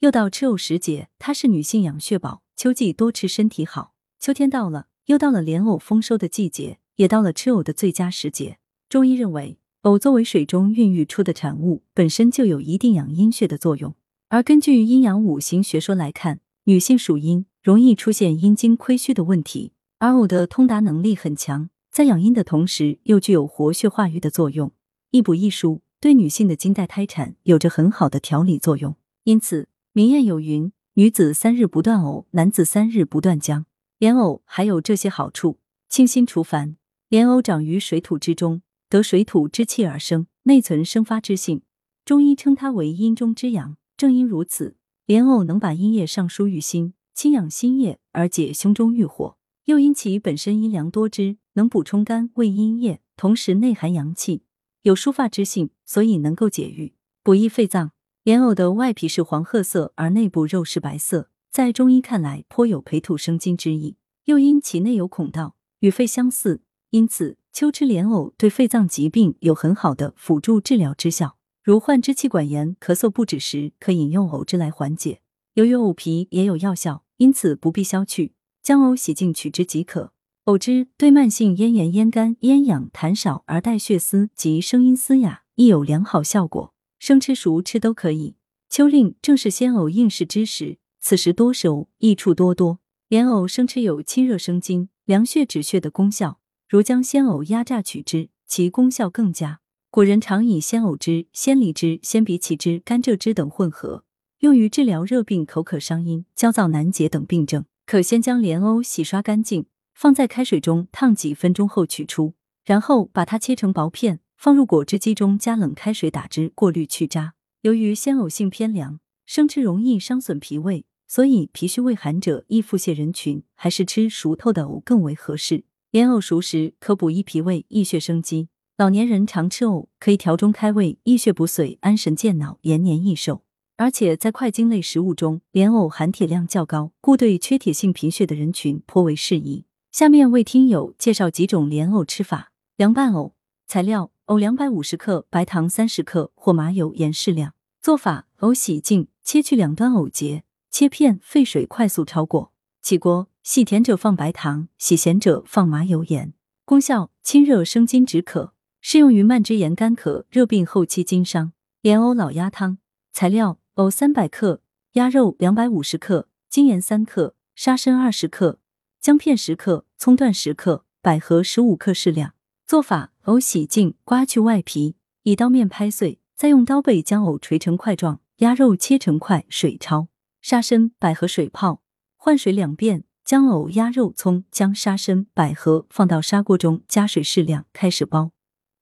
又到吃藕时节，它是女性养血宝，秋季多吃身体好。秋天到了，又到了莲藕丰收的季节，也到了吃藕的最佳时节。中医认为，藕作为水中孕育出的产物，本身就有一定养阴血的作用。而根据阴阳五行学说来看，女性属阴，容易出现阴经亏虚的问题，而藕的通达能力很强，在养阴的同时，又具有活血化瘀的作用，易补益疏，对女性的经带胎产有着很好的调理作用。因此，民谚有云：“女子三日不断藕，男子三日不断姜。”莲藕还有这些好处：清心除烦。莲藕长于水土之中，得水土之气而生，内存生发之性。中医称它为阴中之阳。正因如此，莲藕能把阴液上输于心，清养心液而解胸中郁火；又因其本身阴凉多汁，能补充肝胃阴液，同时内含阳气，有疏发之性，所以能够解郁、补益肺脏。莲藕的外皮是黄褐色，而内部肉是白色，在中医看来颇有培土生金之意。又因其内有孔道，与肺相似，因此秋吃莲藕对肺脏疾病有很好的辅助治疗之效。如患支气管炎、咳嗽不止时，可饮用藕汁来缓解。由于藕皮也有药效，因此不必削去，将藕洗净取汁即可。藕汁对慢性咽炎、咽干、咽痒、痰少而带血丝及声音嘶哑亦有良好效果。生吃、熟吃都可以。秋令正是鲜藕应时之时，此时多食藕，益处多多。莲藕生吃有清热生津、凉血止血的功效，如将鲜藕压榨取汁，其功效更佳。古人常以鲜藕汁、鲜梨汁、鲜荸荠汁、甘蔗汁等混合，用于治疗热病、口渴伤阴、焦躁难解等病症。可先将莲藕洗刷干净，放在开水中烫几分钟后取出，然后把它切成薄片，放入果汁机中加冷开水打汁，过滤去渣。由于鲜藕性偏凉，生吃容易伤损脾胃，所以脾虚胃寒者、易腹泻人群，还是吃熟透的藕更为合适。莲藕熟食可补益脾胃、益血生机。老年人常吃藕，可以调中开胃、益血补髓、安神健脑、延年益寿。而且在快经类食物中，莲藕含铁量较高，故对缺铁性贫血的人群颇为适宜。下面为听友介绍几种莲藕吃法：凉拌藕。材料：藕两百五十克，白糖三十克，或麻油、盐适量。做法：藕洗净，切去两端藕节，切片沸水快速焯过。起锅，洗甜者放白糖，洗咸者放麻油、盐。功效：清热生津止渴。适用于慢支炎、干咳、热病后期经伤。莲藕老鸭汤材料：藕三百克，鸭肉两百五十克，精盐三克，沙参二十克，姜片十克，葱段十克，百合十五克适量。做法：藕洗净，刮去外皮，以刀面拍碎，再用刀背将藕锤成块状，鸭肉切成块，水焯。沙参、百合水泡，换水两遍，将藕、鸭肉、葱、姜、沙参、百合放到砂锅中，加水适量，开始煲。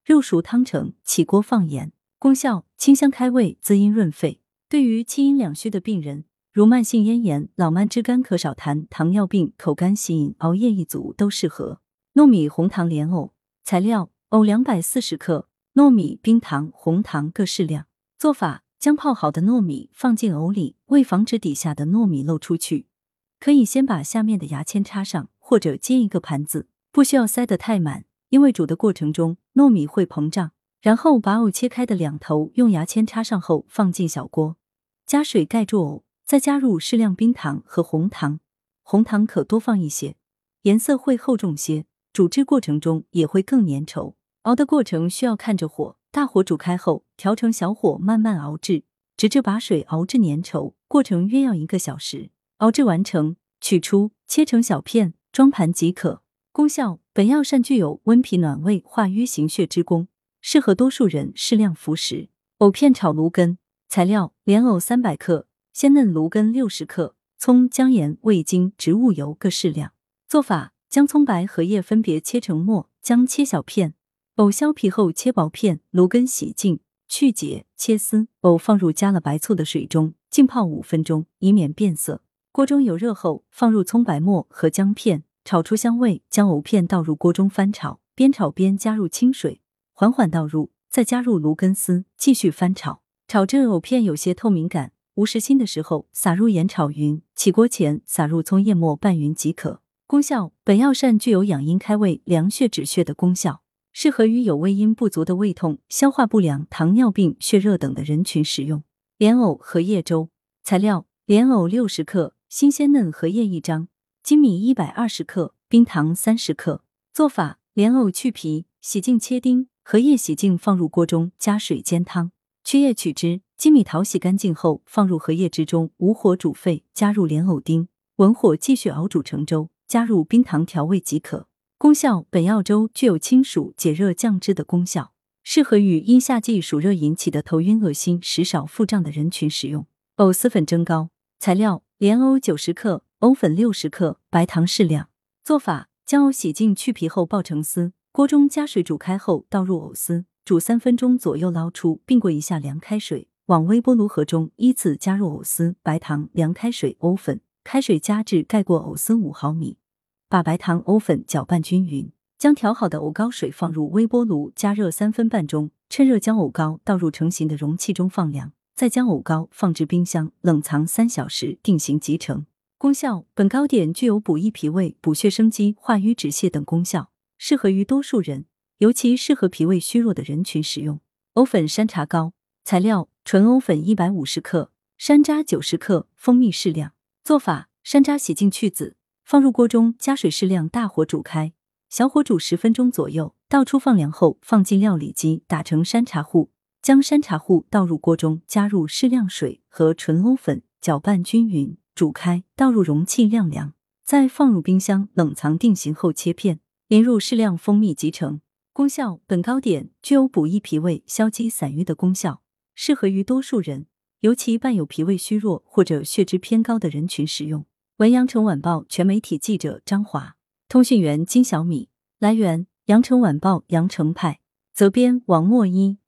肉熟汤成，起锅放盐。功效：清香开胃，滋阴润肺。对于气阴两虚的病人，如慢性咽炎、老慢支干咳少痰、糖尿病、口干喜饮、熬夜一族都适合。糯米红糖莲藕材料：藕两百四十克，糯米、冰糖、红糖各适量。做法：将泡好的糯米放进藕里，为防止底下的糯米漏出去，可以先把下面的牙签插上，或者接一个盘子，不需要塞得太满。因为煮的过程中糯米会膨胀，然后把藕切开的两头用牙签插上后放进小锅，加水盖住藕，再加入适量冰糖和红糖，红糖可多放一些，颜色会厚重些，煮制过程中也会更粘稠。熬的过程需要看着火，大火煮开后调成小火慢慢熬制，直至把水熬至粘稠，过程约要一个小时。熬制完成，取出切成小片，装盘即可。功效：本药膳具有温脾暖胃、化瘀行血之功，适合多数人适量服食。藕片炒芦根材料：莲藕三百克，鲜嫩芦根六十克，葱、姜、盐、味精、植物油各适量。做法：将葱白和叶分别切成末，姜切小片，藕削皮后切薄片，芦根洗净去节，切丝。藕放入加了白醋的水中浸泡五分钟，以免变色。锅中有热后，放入葱白末和姜片。炒出香味，将藕片倒入锅中翻炒，边炒边加入清水，缓缓倒入，再加入芦根丝，继续翻炒。炒至藕片有些透明感、无实心的时候，撒入盐炒匀。起锅前撒入葱叶末拌匀即可。功效：本药膳具有养阴开胃、凉血止血的功效，适合于有胃阴不足的胃痛、消化不良、糖尿病、血热等的人群食用。莲藕荷叶粥材料：莲藕六十克，新鲜嫩荷叶一张，粳米一百二十克，冰糖三十克。做法：莲藕去皮，洗净切丁；荷叶洗净放入锅中，加水煎汤，去叶取汁。粳米淘洗干净后放入荷叶汁中，无火煮沸，加入莲藕丁，文火继续熬煮成粥，加入冰糖调味即可。功效：本药粥具有清暑解热降脂的功效，适合于因夏季暑热引起的头晕恶心、食少腹胀的人群使用。藕丝粉蒸糕材料：莲藕九十克，藕粉六十克，白糖适量。做法：将藕洗净去皮后爆成丝，锅中加水煮开后倒入藕丝，煮三分钟左右捞出，并过一下凉开水。往微波炉盒中依次加入藕丝、白糖、凉开水、藕粉，开水加至盖过藕丝五毫米，把白糖、藕粉搅拌均匀。将调好的藕糕水放入微波炉加热三分半钟，趁热将藕糕倒入成型的容器中放凉，再将藕糕放置冰箱冷藏三小时，定型即成。功效：本糕点具有补益脾胃、补血生肌、化瘀止泻等功效，适合于多数人，尤其适合脾胃虚弱的人群使用。藕粉山茶糕材料。纯藕粉一百五十克，山楂九十克，蜂蜜适量。做法：山楂洗净去籽，放入锅中，加水适量，大火煮开，小火煮十分钟左右，倒出放凉后，放进料理机打成山茶糊，将山茶糊倒入锅中，加入适量水和纯藕粉，搅拌均匀，煮开，倒入容器晾凉，再放入冰箱冷藏定型后切片，淋入适量蜂蜜即成。功效：本糕点具有补益脾胃、消积散瘀的功效。适合于多数人，尤其伴有脾胃虚弱或者血脂偏高的人群使用。文阳城晚报全媒体记者张华，通讯员金小米。来源：阳城晚报阳城派，责编王墨一。